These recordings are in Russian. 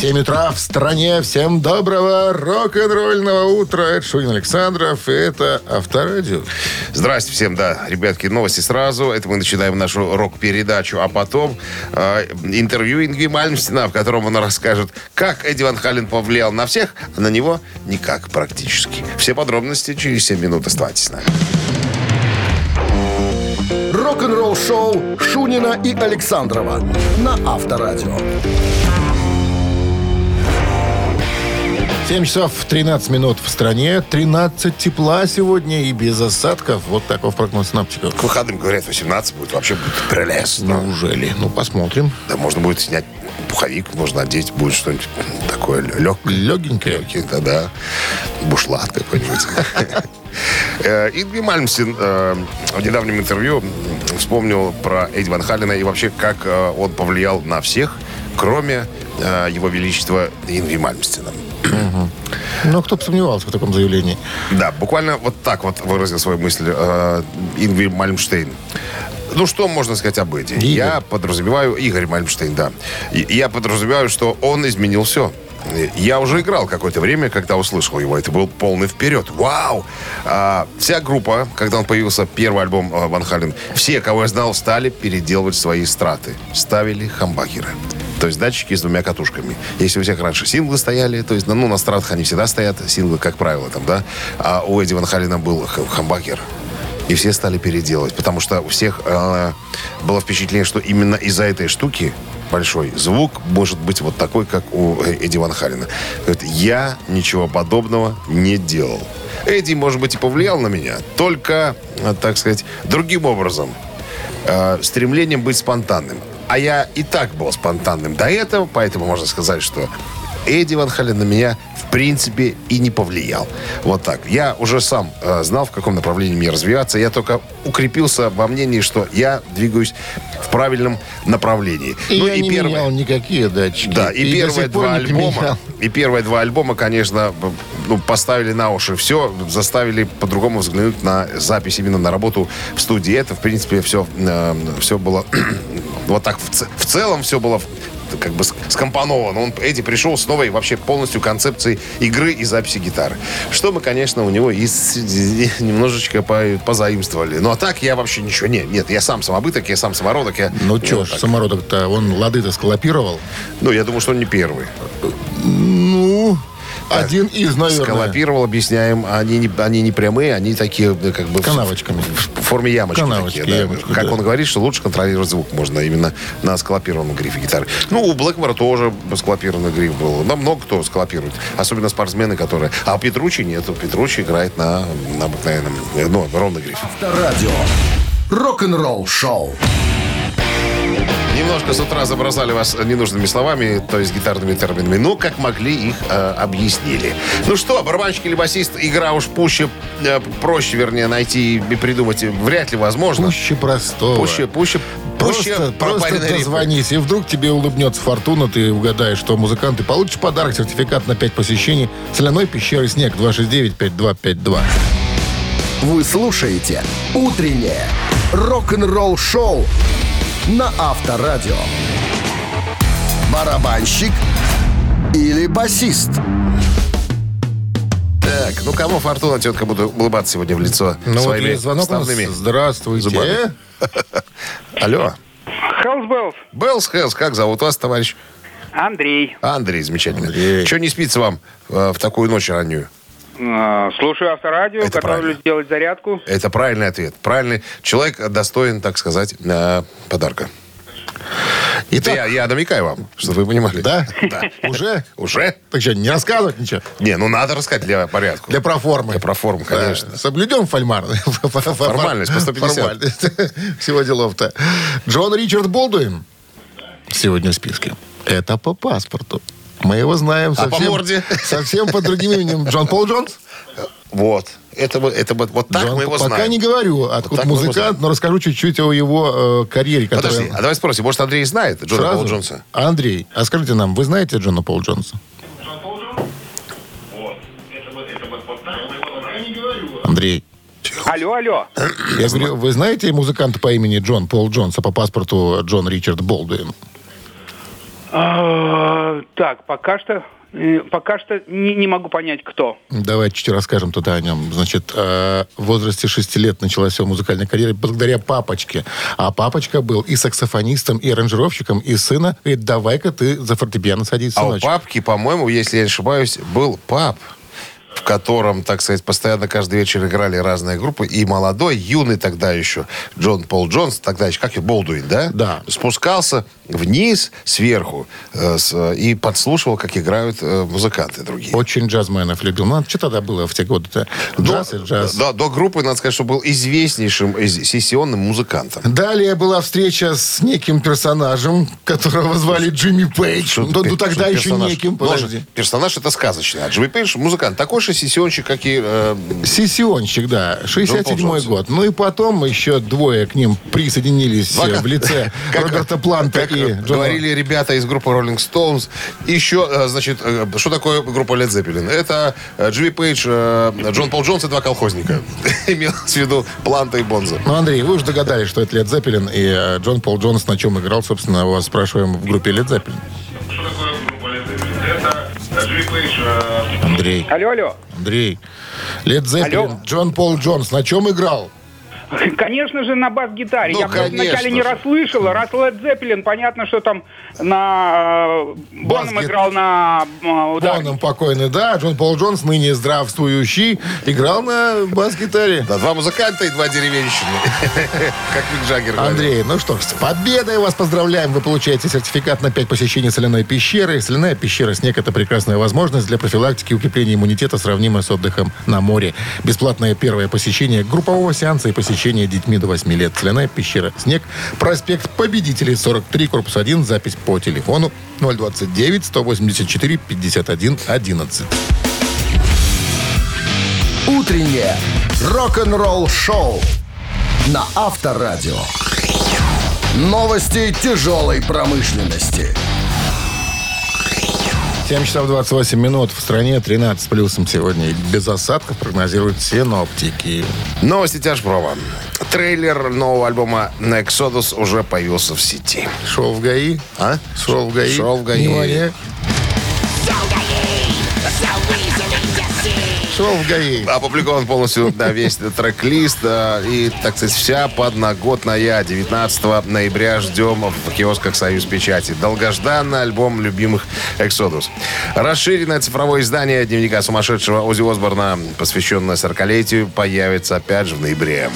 7 утра в стране. Всем доброго рок-н-ролльного утра. Это Шунин Александров, и это Авторадио. Здрасте всем, да, ребятки, новости сразу. Это мы начинаем нашу рок-передачу, а потом э, интервью Ингви Мальмстина, в котором он расскажет, как Эдди Ван Хален повлиял на всех, а на него никак практически. Все подробности через 7 минут. Оставайтесь с нами. Рок-н-ролл-шоу Шунина и Александрова на Авторадио. 7 часов 13 минут в стране. 13 тепла сегодня и без осадков. Вот такой прогноз синаптиков. К выходным, говорят, 18 будет. Вообще будет прелестно. Неужели? Ну, посмотрим. Да, можно будет снять пуховик, можно одеть, будет что-нибудь такое легкое. Легенькое. Легкий, да, да. Бушлат какой-нибудь. Э, Ингви Мальмсин э, в недавнем интервью вспомнил про Эдди Ван Халлена и вообще, как э, он повлиял на всех, кроме его величества Ингви Мальмстина. Ну, кто бы сомневался в таком заявлении. Да, буквально вот так вот выразил свою мысль э, Ингви Мальмштейн. Ну, что можно сказать об Эдди? Игорь. Я подразумеваю... Игорь Мальмштейн, да. Я подразумеваю, что он изменил все. Я уже играл какое-то время, когда услышал его. Это был полный вперед. Вау! А, вся группа, когда он появился, первый альбом э, Ван Хален, все, кого я знал, стали переделывать свои страты. Ставили хамбагеры. То есть датчики с двумя катушками. Если у всех раньше синглы стояли, то есть, ну, на стратах они всегда стоят, синглы, как правило, там, да. А у Эдди Ван Халена был х- хамбагер. И все стали переделывать, потому что у всех э, было впечатление, что именно из-за этой штуки большой звук может быть вот такой, как у э, Эдди Ван Халена. Говорит, я ничего подобного не делал. Эдди, может быть, и повлиял на меня, только, э, так сказать, другим образом. Э, стремлением быть спонтанным. А я и так был спонтанным до этого, поэтому можно сказать, что Эдди Ван Хален на меня, в принципе, и не повлиял. Вот так. Я уже сам э, знал, в каком направлении мне развиваться. Я только укрепился во мнении, что я двигаюсь в правильном направлении. И ну я не менял никакие датчики. да, и, до первые два альбома, и первые два альбома, конечно, ну, поставили на уши все, заставили по-другому взглянуть на запись, именно на работу в студии. Это, в принципе, все, все было вот так в, в целом все было как бы ск- скомпоновано. Он, Эдди пришел с новой вообще полностью концепцией игры и записи гитары. Что мы, конечно, у него и с- немножечко по- позаимствовали. Ну, а так я вообще ничего... Нет, нет, я сам самобыток, я сам самородок. Я, Ну, вот ж, самородок-то, он лады-то сколопировал. Ну, я думаю, что он не первый. Ну, один из, наверное. Скалопировал, объясняем. Они не, они не прямые, они такие э, как бы... в- Канавочками. В, форме ямочки. Канавочки, такие, да. ямочки, как да. он говорит, что лучше контролировать звук можно именно на скалопированном грифе гитары. Ну, у Блэкмора тоже скалопированный гриф был. Нам много кто скалопирует. Особенно спортсмены, которые... А у Петручи нет. У Петручи играет на, на обыкновенном, э, ну, ровный гриф. Авторадио. Рок-н-ролл-шоу. Немножко с утра забросали вас ненужными словами, то есть гитарными терминами. Ну, как могли, их э, объяснили. Ну что, барабанщик или басист, игра уж пуще, э, проще, вернее, найти и придумать вряд ли возможно. Пуще простого. Пуще, пуще, пуще Просто, просто дозвонись, и вдруг тебе улыбнется фортуна, ты угадаешь, что музыкант, и получишь подарок, сертификат на 5 посещений соляной пещеры «Снег» 269-5252. Вы слушаете «Утреннее рок-н-ролл-шоу» на Авторадио. Барабанщик или басист? Так, ну кому фортуна, тетка, буду улыбаться сегодня в лицо Ну вот своими есть звонок вставными Здравствуйте. зубами. Алло. Hells Bells. Bells Hells, как зовут вас, товарищ? Андрей. Андрей, замечательно. Андрей. Что не спится вам э, в такую ночь раннюю? А, Слушаю авторадио, Это готовлюсь правильно. делать зарядку. Это правильный ответ. Правильный человек достоин, так сказать, э, подарка. Это Итак, я, я намекаю вам, чтобы вы понимали. да? Да. Уже? Уже? Так что, не рассказывать ничего? Не, ну надо рассказать для порядка. Для проформы. Для проформы, конечно. Да. Соблюдем фольмар. Формальность по 150. Формальность. Всего делов-то. Джон Ричард Болдуин сегодня в списке. Это по паспорту. Мы его знаем А по совсем, морде? совсем под другим именем. Джон Пол Джонс? Вот. Это, вот- это вот, вот так Джон, мы его пока знаем. не говорю, откуда его музыкант, но расскажу чуть-чуть о его э, карьере. Которая... Подожди, а давай спросим, может, Андрей знает Джона Сразу? Пола Джонса? Андрей, а скажите нам, вы знаете Джона Пол Джонса? Андрей. Алло, алло. Я говорю, вы знаете музыканта по имени Джон Пол Джонс, а по паспорту Джон Ричард Болдуин? А, Так, пока что, э, пока что не, не могу понять, кто. Давайте чуть расскажем тогда о нем. Значит, э, в возрасте 6 лет началась его музыкальная карьера благодаря папочке. А папочка был и саксофонистом, и аранжировщиком, и сына. Говорит, давай-ка ты за фортепиано садись, А у папки, по-моему, если я не ошибаюсь, был пап, в котором, так сказать, постоянно каждый вечер играли разные группы. И молодой, юный тогда еще Джон Пол Джонс, тогда еще, как и Болдуин, да? Да. Спускался вниз, сверху, э, с- и подслушивал, как играют э, музыканты другие. Очень джазменов любил. Ну, что тогда было в те годы-то? Джаз и джаз. Да, до группы, надо сказать, что был известнейшим из- сессионным музыкантом. Далее была встреча с неким персонажем, которого звали Джимми Пейдж. Что Ну, ты- ну, тогда что еще персонаж? неким, Ну, подожди. Персонаж это сказочный. А Джимми Пейдж музыкант. Такой же сессионщик, как и... э, Сессионщик, да, 67 Джонс. год. Ну и потом еще двое к ним присоединились Два- э, в лице Роберта Планта как и Джона говорили ребята из группы Rolling Stones. Еще, э, значит, э, что такое группа Led Zeppelin? Это э, Джимми Пейдж, Джон Пол Джонс и два колхозника. Имел в виду Планта и Бонза. Ну, Андрей, вы уже догадались, что это Лед Зеппелин, и Джон Пол Джонс на чем играл, собственно, вас спрашиваем в группе Лед Зеппелин. Что такое группа Led Zeppelin? Это Джимми Пейдж, Андрей, Алло, алло. Андрей. Лед Зеппелин, Алло. Джон Пол Джонс на чем играл? Конечно же, на бас-гитаре. Ну, Я просто конечно вначале не расслышал. Раз Led Zeppelin, понятно, что там на... э, Боном Бас-гит- играл на э, ударнике. Боном покойный, да. Джон Пол Джонс, ныне здравствующий, играл на бас-гитаре. Да, два музыканта и два деревенщины. Как Мик Джаггер. Андрей, ну что ж, с победой вас поздравляем. Вы получаете сертификат на 5 посещений соляной пещеры. Соляная пещера «Снег» — это прекрасная возможность для профилактики и укрепления иммунитета, сравнимая с отдыхом на море. Бесплатное первое посещение группового сеанса и посещение детьми до 8 лет. Соляная пещера «Снег», проспект Победителей, 43, корпус 1, запись по телефону 029 184 51 11. Утреннее рок-н-ролл-шоу на Авторадио. Новости тяжелой промышленности. 7 часов 28 минут. В стране 13 с плюсом сегодня. И без осадков прогнозируют синоптики. Новости тяжпрома. Трейлер нового альбома Exodus уже появился в сети. Шел в ГАИ. А? Шел в ГАИ. Шел в ГАИ. Внимание. Шел в ГАИ. Опубликован полностью да, весь трек-лист э, и, так сказать, вся подноготная. 19 ноября ждем в киосках «Союз Печати». Долгожданный альбом любимых «Эксодус». Расширенное цифровое издание дневника сумасшедшего Ози Осборна, посвященное 40-летию, появится опять же в ноябре.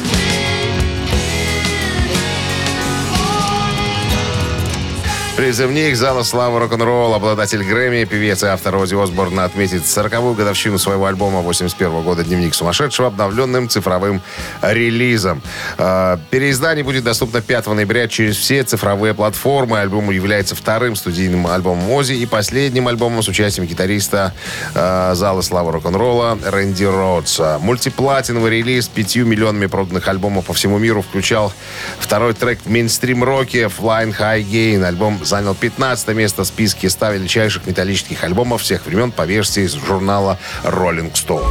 Призывник зала славы рок-н-ролл, обладатель Грэмми, певец и автор Ози Осборна отметит 40-ю годовщину своего альбома 81 года «Дневник сумасшедшего» обновленным цифровым релизом. Э, Переиздание будет доступно 5 ноября через все цифровые платформы. Альбом является вторым студийным альбомом Ози и последним альбомом с участием гитариста э, зала славы рок-н-ролла Рэнди Родса. Мультиплатиновый релиз с 5 миллионами проданных альбомов по всему миру включал второй трек в мейнстрим-роке Flying High Gain. Альбом занял 15 место в списке 100 величайших металлических альбомов всех времен по версии из журнала Rolling Stone.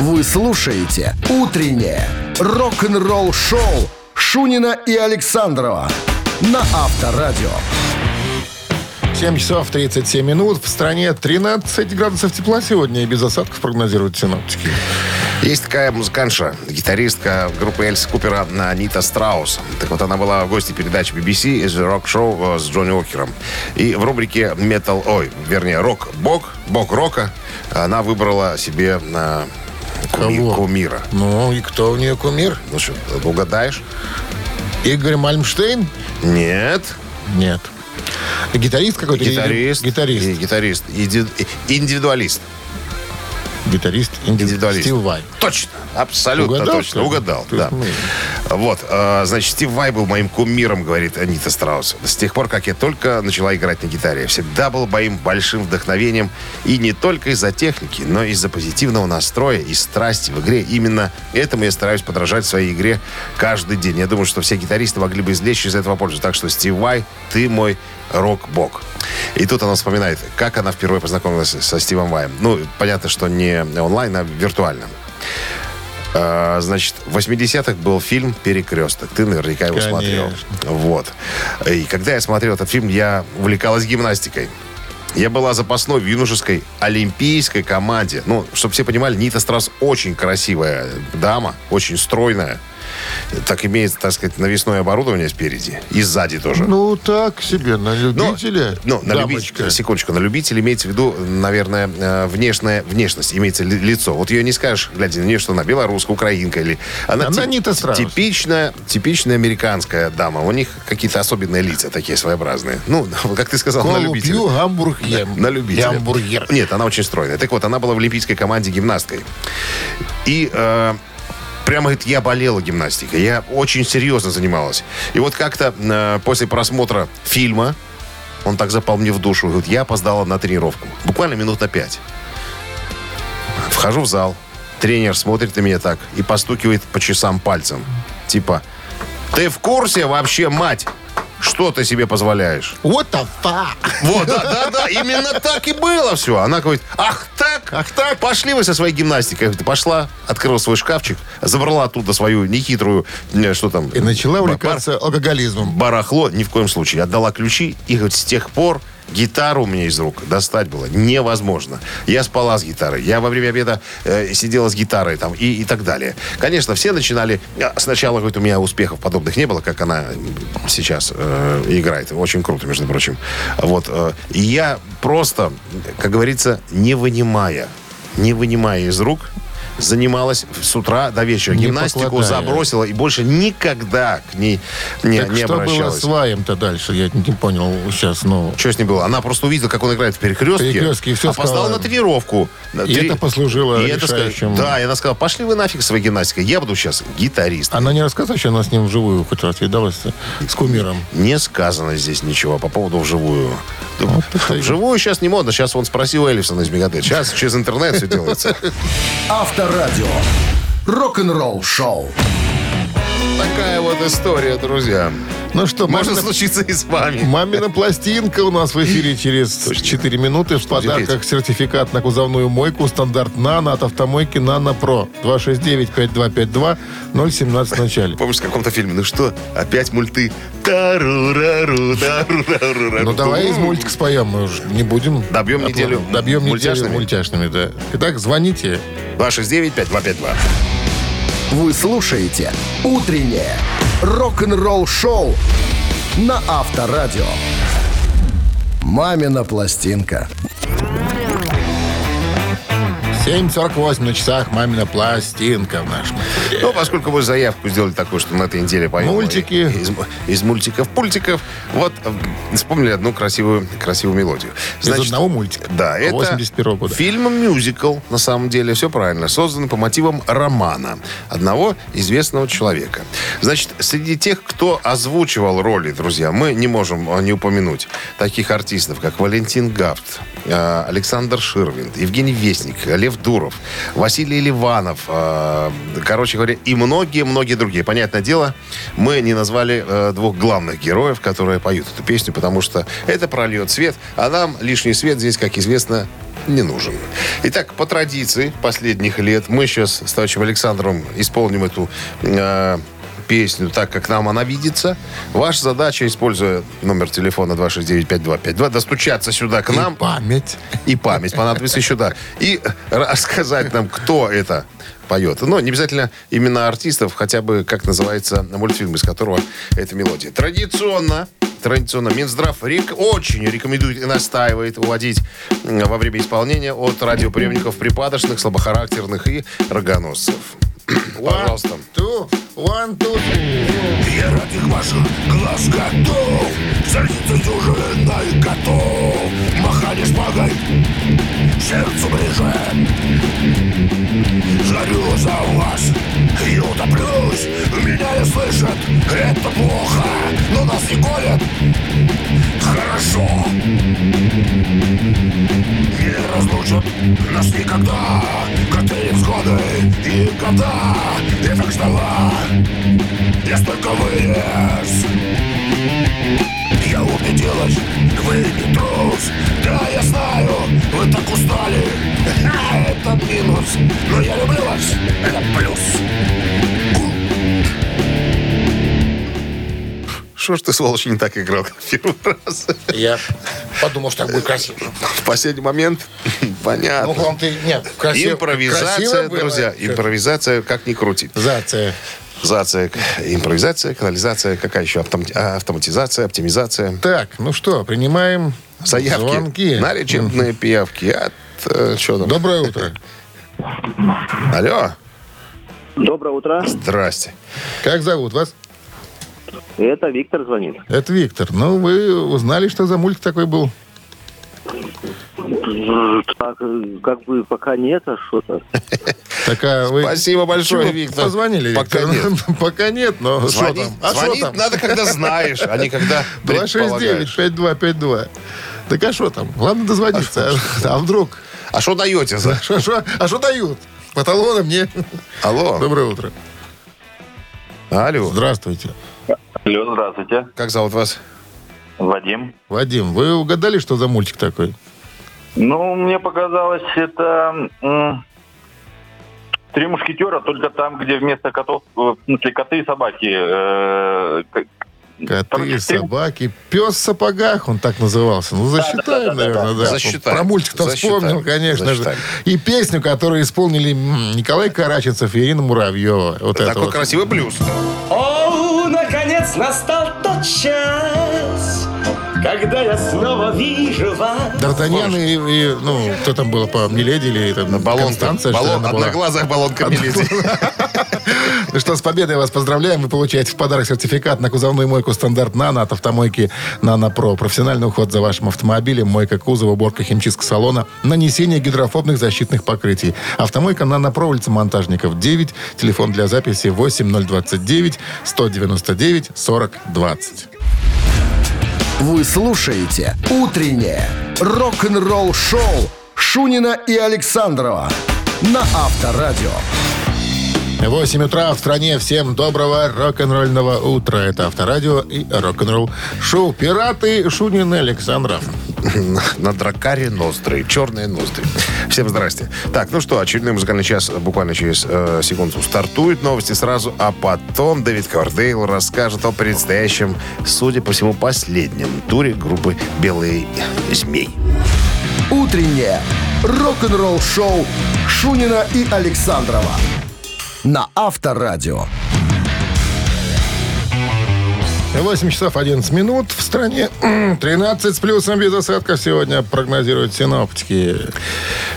Вы слушаете «Утреннее рок-н-ролл-шоу» Шунина и Александрова на Авторадио. 7 часов 37 минут. В стране 13 градусов тепла сегодня и без осадков прогнозируют синоптики. Есть такая музыкантша, гитаристка группы Эльс Купера Анита Страус. Так вот, она была в гости передачи BBC из рок-шоу э, с Джонни Уокером. И в рубрике Metal, ой, вернее, рок-бог, бог рока, она выбрала себе на куми- Кого? кумира. Ну, и кто у нее кумир? Ну что, угадаешь? Игорь Мальмштейн? Нет. Нет. Гитарист какой-то? Гитарист. Гитарист. И- Гитарист. Иди- Индивидуалист. Гитарист. Индивидуалист. Стив Вай. Точно. Абсолютно Угадал, точно. что? Угадал, да. мы- Вот, э, значит, Стив Вай был моим кумиром, говорит Анита Страус. С тех пор, как я только начала играть на гитаре, всегда был моим большим вдохновением. И не только из-за техники, но и из-за позитивного настроя и страсти в игре. Именно этому я стараюсь подражать в своей игре каждый день. Я думаю, что все гитаристы могли бы извлечь из этого пользу. Так что, Стив Вай, ты мой рок-бог. И тут она вспоминает, как она впервые познакомилась со Стивом Ваем. Ну, понятно, что не онлайн, а виртуально. А, значит, в 80-х был фильм «Перекресток». Ты наверняка его Конечно. смотрел. Вот. И когда я смотрел этот фильм, я увлекалась гимнастикой. Я была запасной в юношеской олимпийской команде. Ну, чтобы все понимали, Нита Страс очень красивая дама, очень стройная. Так имеет, так сказать, навесное оборудование спереди и сзади тоже. Ну, так себе, на Но- любителя. Ну, на любителя, секундочку, на любителя имеется в виду, наверное, э, внешняя внешность, имеется ли- лицо. Вот ее не скажешь, глядя на нее, что она белорусская, украинка или... Она, Она Нита Страус. Типичная, типичная американская дама. У них какие-то особенные лица такие своеобразные. Ну, как ты сказал, на Колу любителя. пью, гамбург ем. На любителя. Гамбургер. Нет, она очень стройная. Так вот, она была в олимпийской команде гимнасткой. И э, прямо говорит, я болела гимнастикой. Я очень серьезно занималась. И вот как-то э, после просмотра фильма, он так запал мне в душу, говорит, я опоздала на тренировку. Буквально минут на пять. Вхожу в зал. Тренер смотрит на меня так и постукивает по часам пальцем. Типа, ты в курсе вообще, мать? Что ты себе позволяешь? What the fuck? Вот, да, да, да, именно так и было все. Она говорит, ах так, ах так, пошли вы со своей гимнастикой. Говорю, Пошла, открыла свой шкафчик, забрала оттуда свою нехитрую, что там, И начала бар- увлекаться алкоголизмом. барахло, ни в коем случае. Отдала ключи, и говорит, с тех пор гитару меня из рук достать было невозможно. Я спала с гитарой, я во время обеда э, сидела с гитарой там и, и так далее. Конечно, все начинали... а, Сначала, говорит, у меня успехов подобных не было, как она сейчас э, играет. Очень круто, между прочим. Вот. э, и я просто, как говорится, не вынимая, не вынимая из рук, занималась с утра до вечера. Не Гимнастику покладая. забросила и больше никогда к ней не, Так не что было обращалась. с Ваем-то дальше? Я не понял сейчас, ну... Что с ней было? Она просто увидела, как он играет в перекрестке. Перекрестке, и всё опоздала сказала. на тренировку. И это послужило И это решающим. Да, и она сказала, пошли вы нафиг своей гимнастикой. Я буду сейчас гитарист. Она не рассказала, что она с ним вживую хоть раз видалась с кумиром. Не сказано здесь ничего по поводу вживую. Вот это и- Вживую сейчас не модно. Сейчас он спросил Эллифсона из Мегадет. Сейчас через интернет все делается. Авторадио. Рок-н-ролл шоу. Такая вот история, друзья. Ну что, Может мамина, случиться и с вами. мамина пластинка у нас в эфире через 4 минуты. В подарках сертификат на кузовную мойку стандарт «Нано» от автомойки «Нано Про». 269-5252, 017 в начале. Помнишь, в каком-то фильме? Ну что, опять мульты? Тару-рару, тару-рару-рару. Ну давай из мультика споем, мы уже не будем. Добьем неделю Добьем неделю мультяшными, да. Итак, звоните. 269-5252. Вы слушаете «Утреннее рок-н-ролл-шоу» на Авторадио. «Мамина пластинка». 7.48 на часах «Мамина пластинка» в нашем. Ну, поскольку мы заявку сделали такую, что на этой неделе поем. Мультики. Из, из мультиков, пультиков. Вот э, вспомнили одну красивую, красивую мелодию. Из одного мультика. Да, это 81 года. фильм-мюзикл, на самом деле, все правильно, создан по мотивам романа одного известного человека. Значит, среди тех, кто озвучивал роли, друзья, мы не можем э, не упомянуть таких артистов, как Валентин Гафт, э, Александр Ширвинд, Евгений Вестник, Лев Дуров, Василий Ливанов, короче говоря, и многие-многие другие. Понятное дело, мы не назвали э, двух главных героев, которые поют эту песню, потому что это прольет свет, а нам лишний свет здесь, как известно, не нужен. Итак, по традиции последних лет мы сейчас с товарищем Александром исполним эту э, песню так, как нам она видится. Ваша задача, используя номер телефона 269-5252, достучаться сюда к нам. И память. И память понадобится еще, да. И рассказать нам, кто это поет. Но не обязательно именно артистов, хотя бы, как называется мультфильм, из которого эта мелодия. Традиционно Традиционно Минздрав рек- очень рекомендует и настаивает уводить во время исполнения от радиоприемников припадочных, слабохарактерных и рогоносцев. Пожалуйста. Two, one, two, three. Я ради ваших глаз готов Садиться дюжиной готов Махали шпагой Сердцу ближе Жарю за вас. И утоплюсь Меня не слышат. Это плохо. Но нас не колят. Хорошо. Не разлучат нас никогда. Коты взгоды и года Я так ждала. Я столько вырез я убедилась, вы не трус Да, я знаю, вы так устали Это минус, но я люблю вас Это плюс Что ж ты, сволочь, не так играл, как первый раз? Я подумал, что так будет красиво. В последний момент, понятно. Ну, вам ты, нет, красиво. Импровизация, красиво друзья, было. импровизация как ни крути. Зация. Зация, импровизация, канализация, какая еще? Автом- а, Автоматизация, оптимизация. Так, ну что, принимаем Заявки звонки. на лечебные пиявки. От, э, что там? Доброе утро. Алло, Доброе утро. здрасте. Как зовут вас? Это Виктор звонит. Это Виктор. Ну, вы узнали, что за мультик такой был? Так, э, как бы пока нет, а что-то. Так, а вы... Спасибо большое, Чего Виктор. Позвонили, Пока Виктор? нет. Пока нет, но что Звонить, там? А что звонить там? надо, когда знаешь, а не когда предполагаешь. 269-5252. Так а что там? Главное дозвониться. А, а вдруг? А что даете за... А что дают? По талонам мне? Алло, Доброе утро. алло. Здравствуйте. Алло, здравствуйте. Как зовут вас? Вадим. Вадим, вы угадали, что за мультик такой? Ну, мне показалось, это три мушкетера, только там, где вместо котов, э, в смысле, коты и собаки. э, Коты, короче, собаки, пес в сапогах, он так назывался. Ну, засчитаем, наверное, да. Засчитаем. Про мультик-то вспомнил, конечно же. И песню, которую исполнили Николай Караченцев и Ирина Муравьева. Вот это Такой вот. красивый блюз. О, наконец настал тот час, когда я снова вижу вас. Д'Артаньян и, и, ну, кто там было, по Миледи или там, Баллонка. Констанция, Баллон, одноглазая баллонка Миледи. Ну что, с победой вас поздравляем. Вы получаете в подарок сертификат на кузовную мойку «Стандарт Нано» от автомойки «Нано Про». Профессиональный уход за вашим автомобилем, мойка кузова, уборка химчистка салона, нанесение гидрофобных защитных покрытий. Автомойка «Нано Про», улица Монтажников, 9. Телефон для записи 8029 199 40 20. Вы слушаете «Утреннее рок-н-ролл-шоу» Шунина и Александрова на Авторадио. 8 утра в стране. Всем доброго рок-н-ролльного утра. Это Авторадио и рок-н-ролл шоу «Пираты» Шунин и Александров. На дракаре ноздри, черные ноздри. Всем здрасте. Так, ну что, очередной музыкальный час буквально через э, секунду стартует. Новости сразу, а потом Дэвид Кардейл расскажет о предстоящем, судя по всему, последнем туре группы «Белые змей». Утреннее рок-н-ролл-шоу Шунина и Александрова на Авторадио. 8 часов 11 минут. В стране 13 с плюсом без осадков сегодня прогнозируют синоптики.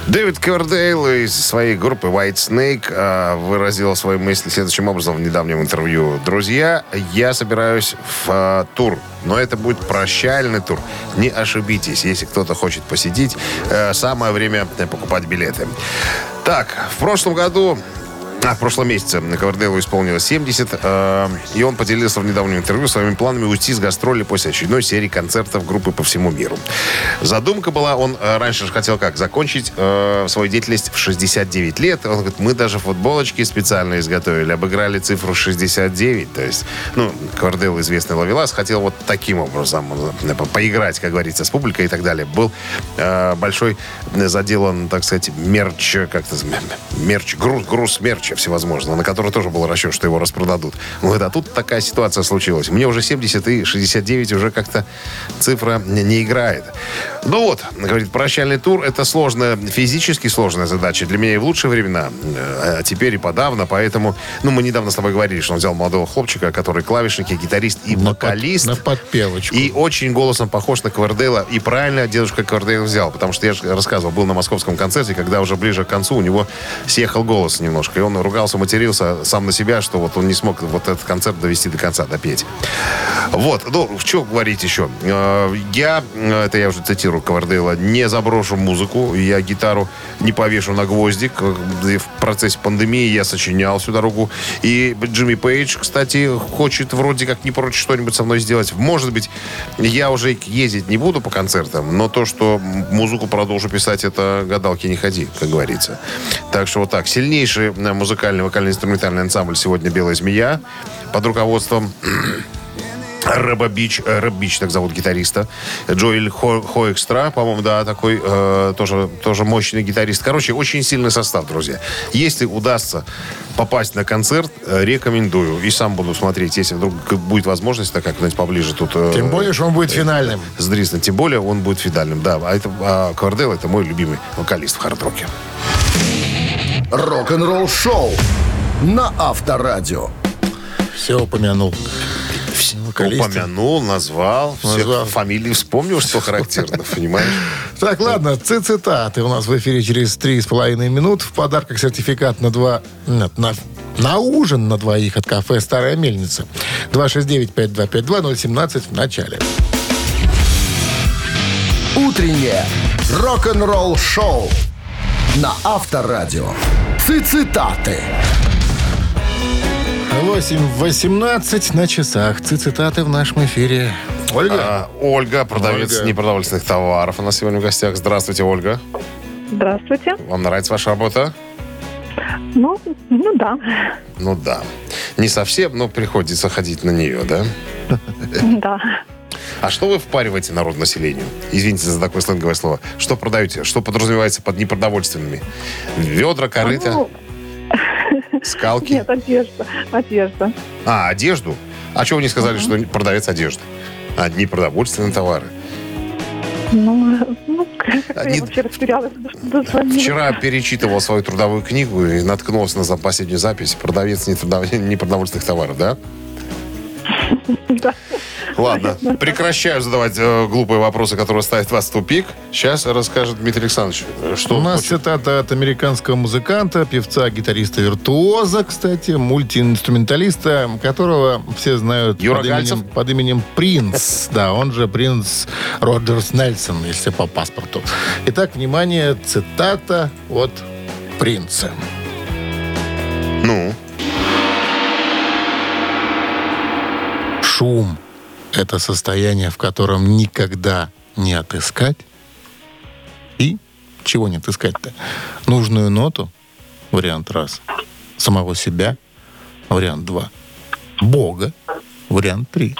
Дэвид Кардейл из своей группы White Snake э, выразил свои мысли следующим образом в недавнем интервью. Друзья, я собираюсь в э, тур, но это будет прощальный тур. Не ошибитесь, если кто-то хочет посетить, э, самое время покупать билеты. Так, в прошлом году а, в прошлом месяце Ковердейлу исполнилось 70, э, и он поделился в недавнем интервью своими планами уйти с гастроли после очередной серии концертов группы по всему миру. Задумка была, он э, раньше же хотел как? Закончить э, свою деятельность в 69 лет. Он говорит, мы даже футболочки специально изготовили, обыграли цифру 69. То есть, ну, Ковердейл, известный ловелас, хотел вот таким образом э, по- поиграть, как говорится, с публикой и так далее. Был э, большой э, заделан, так сказать, мерч, как то мерч, груз, груз мерча всевозможного, на который тоже был расчет, что его распродадут. Он говорит, а тут такая ситуация случилась. Мне уже 70 и 69 уже как-то цифра не, играет. Ну вот, говорит, прощальный тур это сложная, физически сложная задача. Для меня и в лучшие времена, э, а теперь и подавно. Поэтому, ну, мы недавно с тобой говорили, что он взял молодого хлопчика, который клавишник, и гитарист, и На под- вокалист. на подпевочку. И очень голосом похож на Квардейла. И правильно дедушка Квардейл взял. Потому что я же рассказывал, был на московском концерте, когда уже ближе к концу у него съехал голос немножко. И он ругался, матерился сам на себя, что вот он не смог вот этот концерт довести до конца, допеть. Вот. Ну, что говорить еще? Э, Я, э, это я уже цитирую Квардейла, не заброшу музыку. Я гитару не повешу на гвоздик. Э, В процессе пандемии я сочинял всю дорогу. И Джимми Пейдж, кстати, хочет вроде как не прочь что-нибудь со мной сделать. Может быть, я уже ездить не буду по концертам, но то, что музыку продолжу писать, это гадалки не ходи, как говорится. Так что вот так. Сильнейший э, музыкальный, вокально-инструментальный ансамбль сегодня «Белая змея» под руководством Рэба Бич, э, Рэб Бич, так зовут гитариста. Джоэль Хо, Хоэкстра, по-моему, да, такой э, тоже, тоже мощный гитарист. Короче, очень сильный состав, друзья. Если удастся попасть на концерт, э, рекомендую. И сам буду смотреть, если вдруг будет возможность, так как знаете, поближе тут... э, Тем более, что он будет финальным. С Дрисном. Тем более, он будет фидальным, да. А это а Квардел это мой любимый вокалист в хард-роке. Рок-н-ролл шоу на Авторадио. Все упомянул. Вокалисты. Упомянул, назвал, Назвал. всех фамилии вспомнил, что характерно, понимаешь? Так, ладно, цитаты у нас в эфире через три с половиной минут. В подарках сертификат на два... Нет, на, на ужин на двоих от кафе «Старая мельница». 269-5252-017 в начале. Утреннее рок-н-ролл шоу на Авторадио. Цитаты. 8.18 на часах. Цитаты в нашем эфире. Ольга? А, Ольга, продавец Ольга. непродовольственных товаров. У нас сегодня в гостях. Здравствуйте, Ольга. Здравствуйте. Вам нравится ваша работа? Ну, ну да, Ну да. Не совсем, но приходится ходить на нее, да? да. А что вы впариваете народ населению? Извините за такое сленговое слово. Что продаете? Что подразумевается под непродовольственными? Ведра, корыта, Ну, скалки? нет, одежда, одежда. А, одежду? А чего вы не сказали, что продавец одежды? А, непродовольственные товары. Ну, ну как А, я вообще растерялась. Вчера перечитывал свою трудовую книгу и наткнулся на последнюю запись. Продавец непродовольственных товаров, да? Да. Ладно, прекращаю задавать э, глупые вопросы, которые ставят вас в тупик. Сейчас расскажет Дмитрий Александрович, э, что У он нас хочет. цитата от американского музыканта, певца, гитариста-виртуоза, кстати, мультиинструменталиста, которого все знают Юра под Гальцев? именем, под именем Принц. Да, он же принц Роджерс Нельсон, если по паспорту. Итак, внимание, цитата от принца. Ну, Шум – это состояние, в котором никогда не отыскать. И чего не отыскать-то? Нужную ноту – вариант раз. Самого себя – вариант два. Бога – вариант три.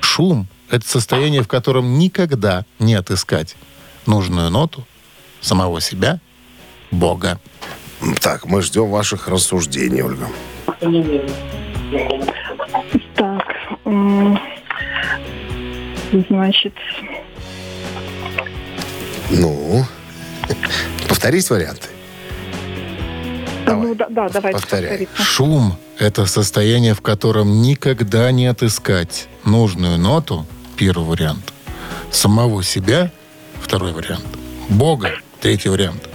Шум – это состояние, в котором никогда не отыскать нужную ноту самого себя – Бога. так, мы ждем ваших рассуждений, Ольга. Значит, Ну, повторить варианты. Давай. ну да, да, давайте повторяй. повторите. Шум – это состояние, в котором никогда не отыскать нужную ноту, первый вариант, самого себя, второй вариант, Бога, третий вариант.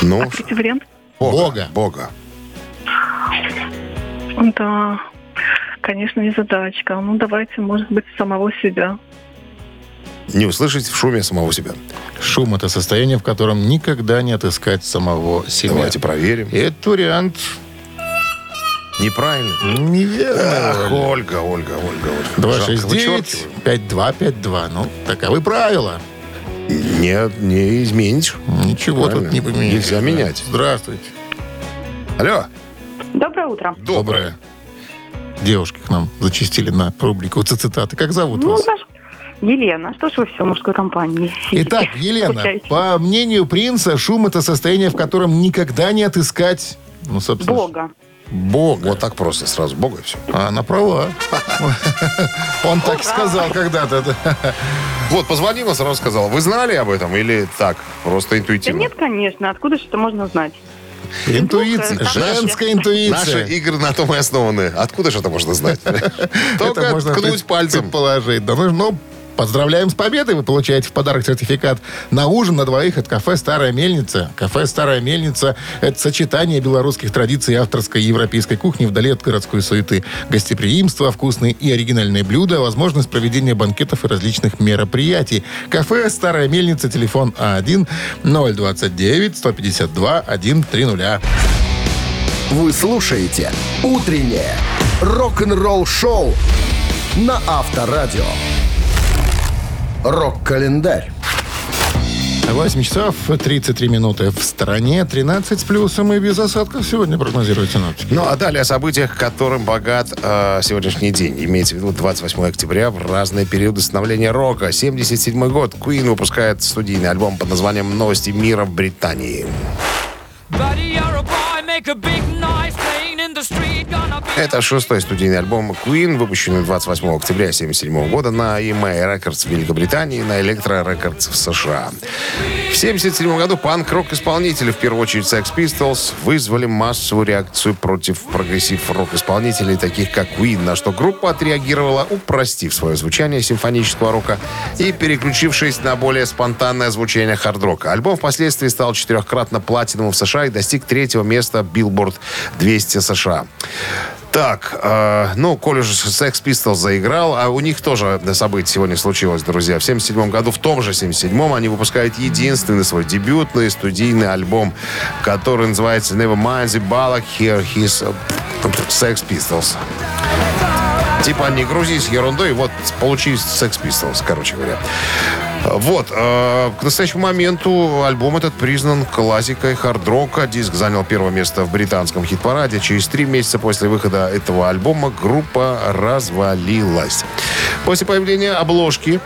Ну, А третий вариант? Бога. Бога. Бога. Да, конечно, не задачка. Ну, давайте, может быть, самого себя. Не услышать в шуме самого себя. Шум – это состояние, в котором никогда не отыскать самого себя. Давайте проверим. И этот вариант Неправильно. неверный. Ах. Ольга, Ольга, Ольга, Ольга. Жалко, 269 вычеркиваем. 5252. Ну, таковы правила. Не, не изменишь. Ничего Правильно. тут не поменять. Нельзя менять. Здравствуйте. Алло. Доброе утро. Доброе. Девушки к нам зачистили на рубрику цитаты. Как зовут Ну, вас? наш- Елена, что ж вы все в мужской компании? Итак, Елена, по мнению принца, шум это состояние, в котором никогда не отыскать, ну, собственно, Бога. Бога. Вот так просто сразу. Бога и все. А она права. Он так сказал когда-то. да. Вот, позвонила, сразу сказала. Вы знали об этом или так? Просто Да интуитивно? нет, конечно. Откуда же это можно знать? Интуиция, женская Наши интуиция. игры на том и основаны. Откуда же это можно знать? Только ткнуть пальцем. предположить. Да, ну, ну, поздравляем с победой. Вы получаете в подарок сертификат на ужин на двоих от кафе «Старая мельница». Кафе «Старая мельница» — это сочетание белорусских традиций и авторской европейской кухни вдали от городской суеты. Гостеприимство, вкусные и оригинальные блюда, возможность проведения банкетов и различных мероприятий. Кафе «Старая мельница», телефон А А1-029-152-130. Вы слушаете «Утреннее рок-н-ролл-шоу» на Авторадио. Рок-календарь. 8 часов 33 минуты в стране, 13 с плюсом и без осадков сегодня прогнозируют синоптики. Ну, а далее о событиях, которым богат э, сегодняшний день. Имеется в виду 28 октября в разные периоды становления рока. 77 год. Queen выпускает студийный альбом под названием «Новости мира в Британии». Это шестой студийный альбом Queen, выпущенный 28 октября 1977 года на EMI Records в Великобритании и на Electro Records в США. В 1977 году панк-рок-исполнители, в первую очередь Sex Pistols, вызвали массовую реакцию против прогрессив-рок-исполнителей, таких как Queen, на что группа отреагировала, упростив свое звучание симфонического рока и переключившись на более спонтанное звучание хард-рока. Альбом впоследствии стал четырехкратно платиновым в США и достиг третьего места Billboard 200 США. Так, э, ну, коль уже Sex Pistols заиграл, а у них тоже событие сегодня случилось, друзья. В 77 году, в том же 77-м, они выпускают единственный свой дебютный студийный альбом, который называется Never Mind the Ballad, Here His Sex Pistols. Типа не грузись ерундой, вот получились Sex Pistols, короче говоря. Вот, э, к настоящему моменту альбом этот признан классикой хард-рока. Диск занял первое место в британском хит-параде. Через три месяца после выхода этого альбома группа развалилась. После появления обложки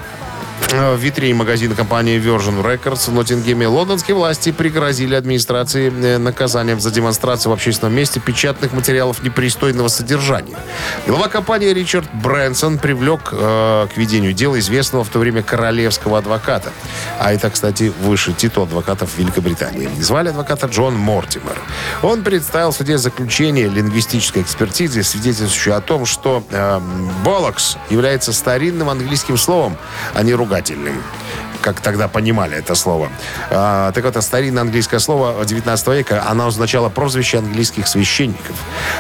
в витрине магазина компании Virgin Records в Ноттингеме лондонские власти пригрозили администрации э, наказанием за демонстрацию в общественном месте печатных материалов непристойного содержания. Глава компании Ричард Брэнсон привлек э, к ведению дела известного в то время королевского адвоката. А это, кстати, выше титул адвокатов Великобритании. Звали адвоката Джон Мортимер. Он представил в суде заключение лингвистической экспертизы, свидетельствующее о том, что э, «болокс» является старинным английским словом, а не ругательным как тогда понимали это слово. А, так вот, это старинное английское слово 19 века, оно означало прозвище английских священников.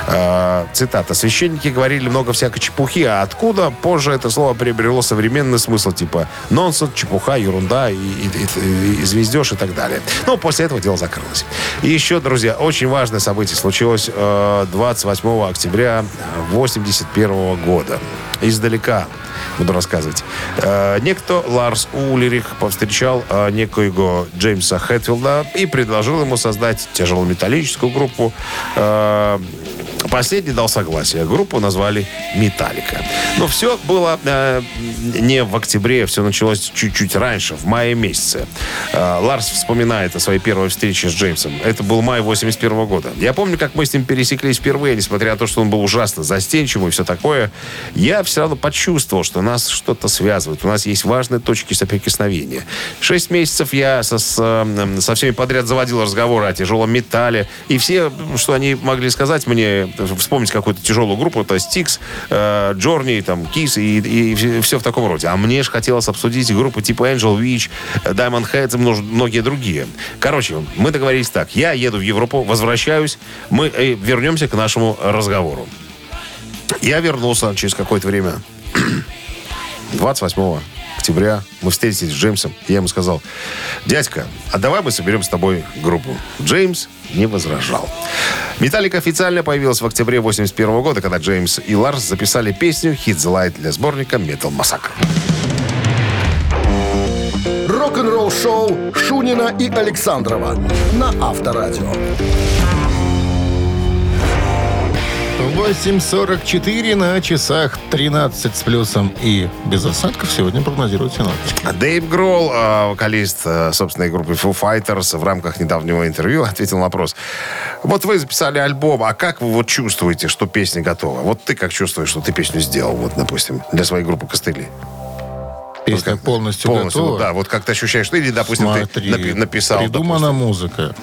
А, цитата. «Священники говорили много всякой чепухи, а откуда позже это слово приобрело современный смысл, типа нонсенс, чепуха, ерунда и, и, и, и звездеж и так далее». Ну, после этого дело закрылось. И еще, друзья, очень важное событие случилось э, 28 октября 81 года. Издалека буду рассказывать. Э, некто Ларс Улерих повстречал э, некоего Джеймса Хэтфилда и предложил ему создать тяжелометаллическую группу. Э, последний дал согласие. Группу назвали «Металлика». Но все было э, не в октябре, все началось чуть-чуть раньше, в мае месяце. Э, Ларс вспоминает о своей первой встрече с Джеймсом. Это был май 81 года. Я помню, как мы с ним пересеклись впервые, несмотря на то, что он был ужасно застенчивый и все такое. Я все равно почувствовал, что нас что-то связывает. У нас есть важные точки соприкосновения. Шесть месяцев я со, с, э, со всеми подряд заводил разговоры о тяжелом металле. И все, что они могли сказать мне, вспомнить какую-то тяжелую группу, это Стикс, э, Джорни, там, Кис и, и все в таком роде. А мне же хотелось обсудить группы типа Angel Witch, Diamond Heads и многие другие. Короче, мы договорились так. Я еду в Европу, возвращаюсь, мы э, вернемся к нашему разговору. Я вернулся через какое-то время. 28 октября мы встретились с Джеймсом. И я ему сказал, дядька, а давай мы соберем с тобой группу. Джеймс не возражал. Металлика официально появилась в октябре 81 года, когда Джеймс и Ларс записали песню «Hit the Light» для сборника Metal Massacre. Рок-н-ролл шоу Шунина и Александрова на Авторадио. 8.44 на часах 13 с плюсом и без осадков сегодня прогнозируют синоптики. Дэйв Гролл, э, вокалист э, собственной группы Foo Fighters, в рамках недавнего интервью ответил на вопрос. Вот вы записали альбом, а как вы вот чувствуете, что песня готова? Вот ты как чувствуешь, что ты песню сделал, вот, допустим, для своей группы «Костыли»? Песня Вот полностью, полностью, готова. Да, вот как ты ощущаешь, или, допустим, Смотри, ты напи- написал... Придумана допустим, музыка,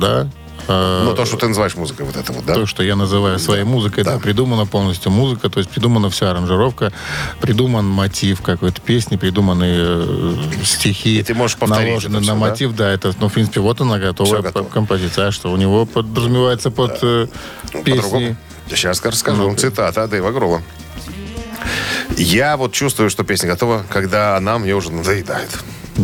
да. Э, Ну, то, что ты называешь музыкой, вот это вот, да? То, что я называю своей музыкой, да. Да. придумана полностью музыка, то есть придумана вся аранжировка, придуман мотив какой-то песни, придуманы э, стихи. И ты можешь повторить наложены это на всё, да? мотив, да? это, ну, в принципе, вот она готовая готово. композиция. А что у него подразумевается под э, Ну, песни? По-другому. Сейчас расскажу. Ну-ка. Цитата Дэйва Грола. Я вот чувствую, что песня готова, когда она мне уже надоедает.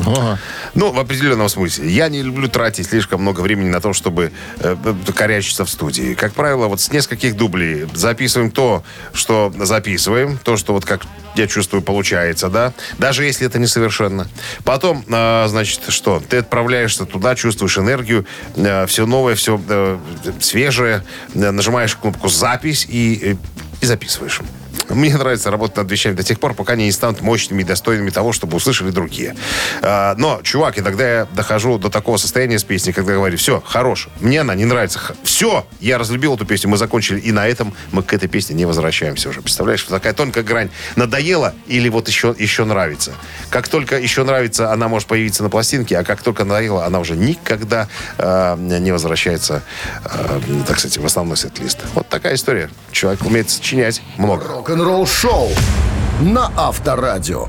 Ага. Ну, в определенном смысле. Я не люблю тратить слишком много времени на то, чтобы э, корячиться в студии. Как правило, вот с нескольких дублей записываем то, что записываем, то, что вот как я чувствую, получается, да, даже если это несовершенно. Потом, э, значит, что? Ты отправляешься туда, чувствуешь энергию, э, все новое, все э, свежее, э, нажимаешь кнопку «Запись» и, э, и записываешь. Мне нравится работать над вещами до тех пор, пока они не станут мощными и достойными того, чтобы услышали другие. А, но, чувак, иногда я дохожу до такого состояния с песней, когда говорю, все, хорош, мне она не нравится. Все, я разлюбил эту песню, мы закончили, и на этом мы к этой песне не возвращаемся уже. Представляешь, вот такая тонкая грань. Надоело или вот еще, еще нравится. Как только еще нравится, она может появиться на пластинке, а как только надоело, она уже никогда э, не возвращается, э, так сказать, в основной сет-лист. Вот такая история. Человек умеет сочинять много. Рок-н-ролл шоу на Авторадио.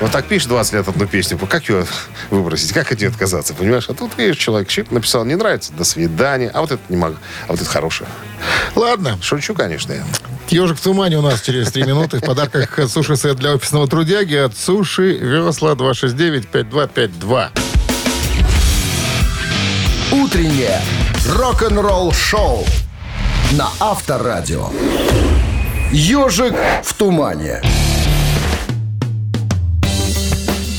Вот так пишешь 20 лет одну песню, как ее выбросить, как от нее отказаться, понимаешь? А тут, видишь, человек щит написал, не нравится, до свидания, а вот это не могу, а вот это хорошее. Ладно, Шучу, конечно, я. Ежик в тумане у нас через три минуты. В подарках суши-сет для офисного трудяги от Суши Весла 269-5252. Утреннее рок-н-ролл шоу на Авторадио. Ежик в тумане.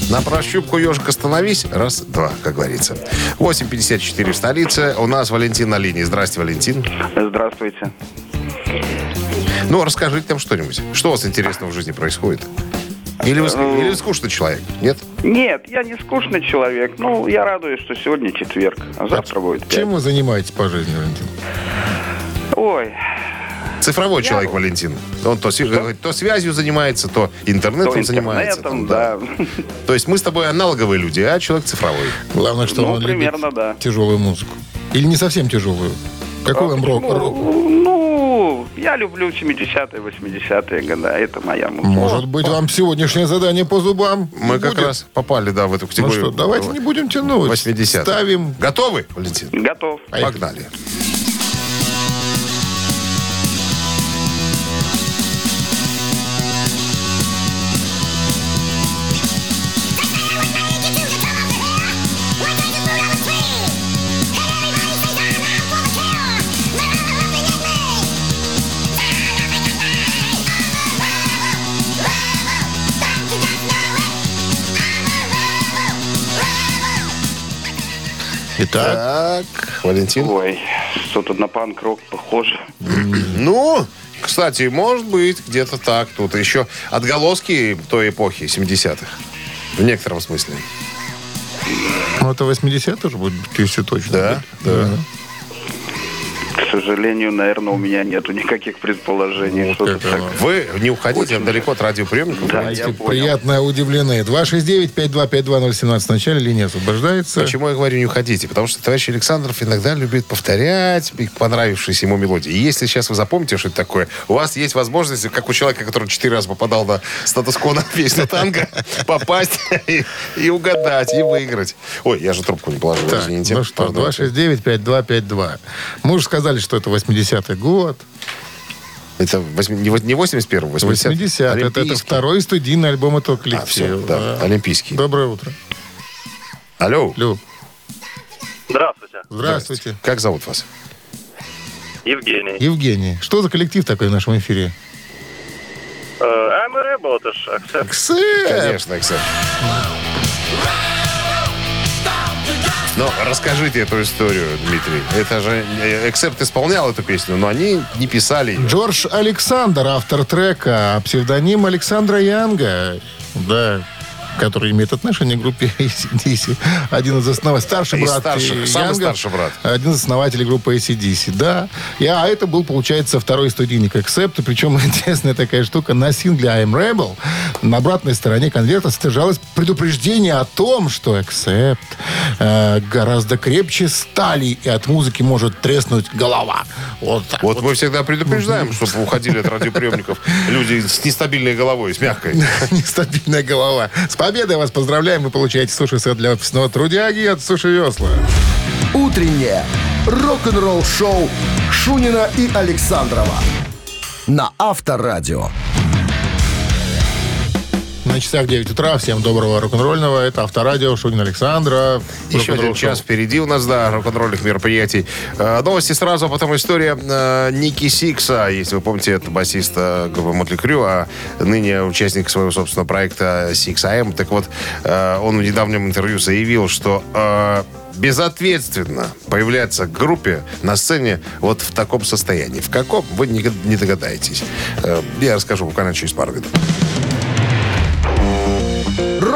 На прощупку ежик остановись. Раз, два, как говорится. 8.54 в столице. У нас Валентин на линии. Здрасте, Валентин. Здравствуйте. Ну, расскажите нам что-нибудь. Что у вас интересного в жизни происходит? Или вы, ск- или вы скучный человек? Нет? Нет, я не скучный человек. Ну, я радуюсь, что сегодня четверг, а завтра будет пятница. Чем вы занимаетесь по жизни, Валентин? Ой, Цифровой человек Валентин. Он то, то связью занимается, то интернетом то занимается. интернетом, там, да. То есть мы с тобой аналоговые люди, а человек цифровой. Главное, что Ну, он примерно, любит да. тяжелую музыку. Или не совсем тяжелую. Какой вам рок? рок? Ну, я люблю 70-е, 80-е годы. Это моя музыка. Может быть, вам сегодняшнее задание по зубам Мы как будет? раз попали, да, в эту Ну категорию. что, давайте не будем тянуть. 80 Ставим. Готовы, Валентин? Готов. Поехали. Погнали. Так, Валентин. Ой, что-то на панк-рок похоже. Ну, кстати, может быть, где-то так. Тут еще отголоски той эпохи, 70-х. В некотором смысле. ну это 80 тоже будет, если точно. Да? Да. К сожалению, наверное, у меня нету никаких предположений. Вот как так. Вы не уходите далеко от радиоприемников. Да, я понял. приятно удивлены. 269-5252017 в начале линия освобождается. Почему я говорю не уходите? Потому что товарищ Александров иногда любит повторять понравившиеся ему мелодии. И если сейчас вы запомните, что это такое, у вас есть возможность, как у человека, который четыре раза попадал на статус-кво на песню танго, попасть и, и угадать, и выиграть. Ой, я же трубку не положил, Так, извините. ну что, Пардон. 269-5252. Мы уже сказали, что это 80-й год. Это восьми- не, во- не 81 80 80 это, это второй студийный альбом этого А, коллектива. всё, да, олимпийский. Доброе утро. Алло. Люб, Здравствуйте. здравствуйте. Как зовут вас? Евгений. Евгений, что за коллектив такой в нашем эфире? I'm a rebel, это ж акцент. Ксэ! Конечно, Эксеп. Ну, расскажите эту историю, Дмитрий. Это же э, Эксепт исполнял эту песню, но они не писали ее. Джордж Александр, автор трека, а псевдоним Александра Янга. Да, который имеет отношение к группе ACDC. Один из основателей, старший брат старших, самый Янга, старший брат. Один из основателей группы ACDC, да. И, а это был, получается, второй студийник Accept. Причем интересная такая штука. На сингле I'm Rebel на обратной стороне конверта содержалось предупреждение о том, что Accept э, гораздо крепче стали, и от музыки может треснуть голова. Вот так Вот мы всегда предупреждаем, чтобы уходили от радиоприемников люди с нестабильной головой, с мягкой. Нестабильная голова. Победой вас поздравляем. Вы получаете суши-сет для офисного трудяги от Суши Весла. Утреннее рок-н-ролл-шоу Шунина и Александрова на Авторадио. На часах 9 утра. Всем доброго рок-н-ролльного. Это Авторадио, Шунин Александра. Еще один час впереди у нас, да, рок-н-ролльных мероприятий. Э, новости сразу, а потом история э, Ники Сикса. Если вы помните, это басист группы Мотли Крю, а ныне участник своего собственного проекта Six AM. Так вот, э, он в недавнем интервью заявил, что безответственно появляться к группе на сцене вот в таком состоянии. В каком, вы не, не догадаетесь. Я расскажу буквально через пару минут.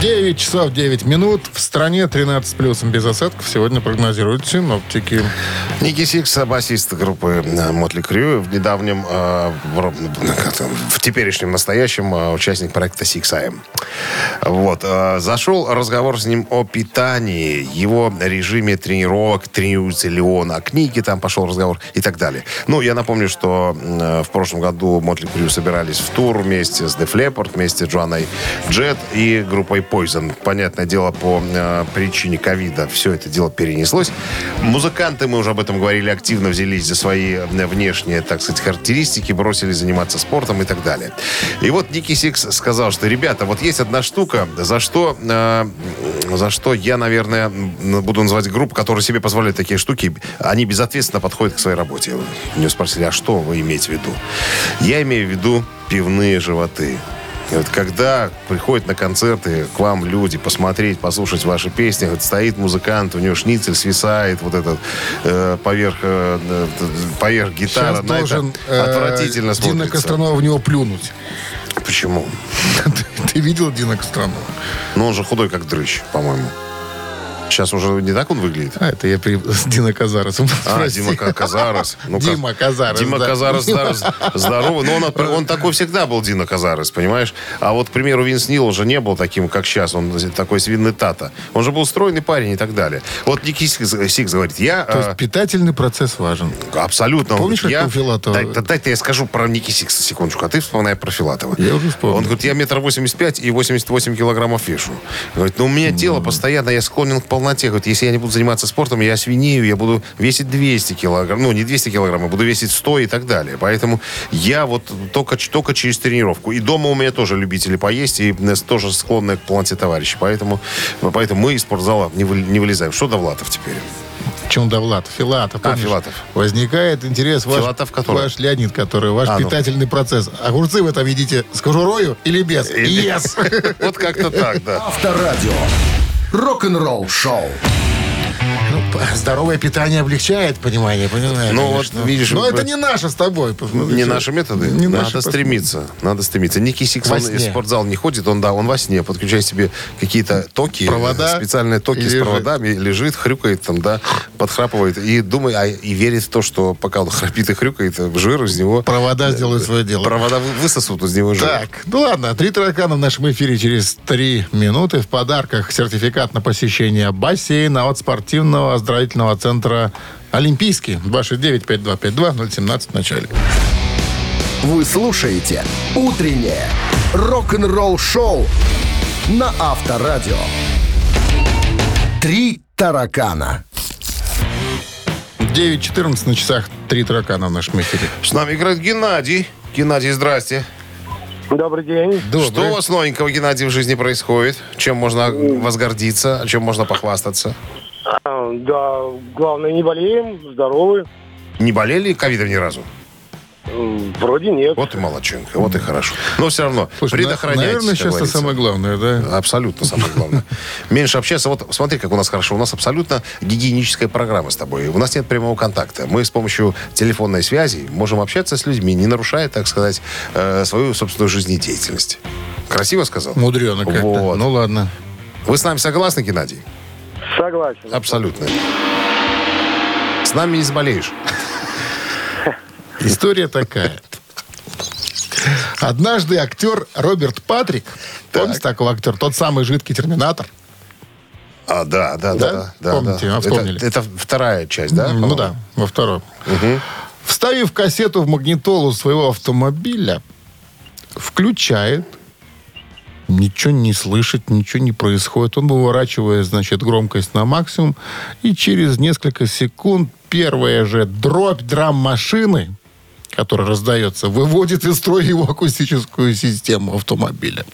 9 часов 9 минут. В стране 13 с плюсом без осадков. Сегодня прогнозируют синоптики. Ники Сикс, басист группы Mötley Crüe, в недавнем, э, в, теперешнем настоящем э, участник проекта Sixx:A.M.. Вот. э, зашел разговор с ним о питании, его режиме тренировок, тренируется ли он, о книге там пошел разговор и так далее. Ну, я напомню, что э, в прошлом году Mötley Crüe собирались в тур вместе с Leppard, вместе с Джоанной Джет и группой Poison. Понятное дело, по э, причине ковида все это дело перенеслось. Музыканты, мы уже об этом говорили, активно взялись за свои э, внешние, так сказать, характеристики, бросили заниматься спортом и так далее. И вот Ники Сикс сказал, что, ребята, вот есть одна штука, за что, э, за что я, наверное, буду называть группу, которая себе позволяет такие штуки. Они безответственно подходят к своей работе. Него спросили, а что вы имеете в виду? Я имею в виду пивные животы. И вот когда приходят на концерты к вам люди посмотреть, послушать ваши песни, вот стоит музыкант, у него шницель свисает, вот этот э, поверх, э, поверх гитары. Сейчас на это должен э, отвратительно Дина смотрится. Костронова в него плюнуть. Почему? Ты, ты видел Дина Костронова? Ну, он же худой, как дрыщ, по-моему. Сейчас уже не так он выглядит? А, это я при... с Дина Казаросом. А, Прости. Дима Ка- Казарес. Ну, Дима Казарес, Дима да. Казарес Дима. зда- здоровый. Но он, он такой всегда был, Дино Казарес, понимаешь? А вот, к примеру, Винс Нил уже не был таким, как сейчас. Он такой свинный тата. Он же был стройный парень и так далее. Вот Ники Сикс, говорит, я... То есть питательный процесс важен. Абсолютно. Помнишь, говорит, как я... у Филатова? Дай, да- дай-то я скажу про Ники Сикса секундочку, а ты вспоминай про Филатова. Я уже вспомнил. Он говорит, я метр восемьдесят пять и 88 килограммов вешу. Говорит, ну у меня тело постоянно, я склонен к полноте. Говорит, если я не буду заниматься спортом, я свинею, я буду весить 200 килограмм. Ну, не 200 килограмм, я буду весить 100 и так далее. Поэтому я вот только, только через тренировку. И дома у меня тоже любители поесть, и э, тоже склонные к полноте товарищи. Поэтому, поэтому мы из спортзала не, вы- не вылезаем. Что Довлатов теперь? Чем Довлатов? Филатов. помнишь? Филатов. Возникает интерес ваш, Филатов который? ваш Леонид, который ваш А, ну. питательный процесс. Огурцы вы там едите с кожурою или без? Yes. Вот как-то так, да. Авторадио. Рок-н-ролл шоу. Здоровое питание облегчает понимание, понимаешь? Ну, вот видишь, Но это не наше с тобой. Не наши методы. Не надо наши, стремиться. Надо стремиться. Ники Сикс, он сне. из спортзала не ходит, он, да, он во сне подключает себе какие-то токи, Провода специальные токи с проводами, лежит, хрюкает там, да, подхрапывает и думает, а, и верит в то, что пока он храпит и хрюкает, жир из него... Провода сделают свое дело. Провода вы- высосут из него жир. Так, ну ладно, три таракана в нашем эфире через три минуты. В подарках сертификат на посещение бассейна от спортивного оздоровительного центра «Олимпийский». 269-5252-017 в начале. Вы слушаете «Утреннее рок-н-ролл-шоу» на Авторадио. Три таракана. 9.14 на часах три таракана в нашем эфире. С нами играет Геннадий. Геннадий, здрасте. Добрый день. Что у вас новенького, Геннадий, в жизни происходит? Чем можно возгордиться? Чем можно похвастаться? А, Да, главное, не болеем, здоровы. Не болели ковидом ни разу? Вроде нет. Вот и молодченко, вот и хорошо. Но все равно, Слушай, предохраняйтесь, наверное, сейчас это самое главное, да? Абсолютно самое главное. Меньше общаться. Вот смотри, как у нас хорошо. У нас абсолютно гигиеническая программа с тобой. У нас нет прямого контакта. Мы с помощью телефонной связи можем общаться с людьми, не нарушая, так сказать, э, свою собственную жизнедеятельность. Красиво сказал? Мудрено как-то. Вот. Ну ладно. Вы с нами согласны, Геннадий? Согласен. Абсолютно. С нами не заболеешь. История такая. Однажды актер Роберт Патрик, помните такого актера, тот самый жидкий терминатор, А, да, да, Да? да. да, Помните, да. а, вспомнили? Это, это вторая часть, да? ну да, во втором, вставив кассету в магнитолу своего автомобиля, включает ничего не слышит, ничего не происходит. Он выворачивает, значит, громкость на максимум, и через несколько секунд первая же дробь драм-машины, которая раздается, выводит из строя его акустическую систему автомобиля.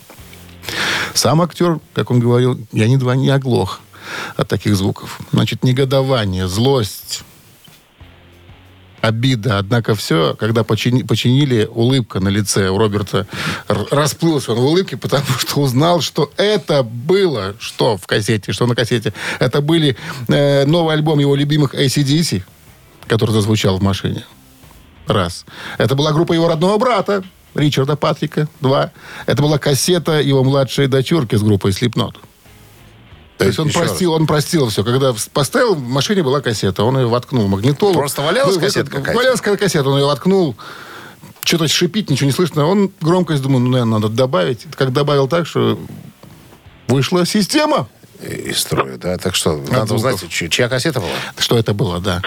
Сам актер, как он говорил, я едва не оглох от таких звуков. Значит, негодование, злость, обида. Однако все, когда почини- починили, улыбка на лице у Роберта р- расплылся он в улыбке, потому что узнал, что это было, что в кассете, что на кассете. Это были э, новый альбом его любимых ACDC, который зазвучал в машине. Раз. Это была группа его родного брата, Ричарда Патрика. Два. Это была кассета его младшей дочурки с группой Slipknot. То есть он Еще простил, он простил все. Когда поставил, в машине была кассета, он ее воткнул магнитолу. Просто валялась Вы- кассета какая-то? Валялась какая-то кассета, он ее воткнул. Что-то шипит, ничего не слышно. Он громкость, думаю, ну, наверное, надо добавить. Как добавил так, что вышла система. Из строя, да? Так что, надо звуков. узнать, чья чья кассета была? Что это было, да.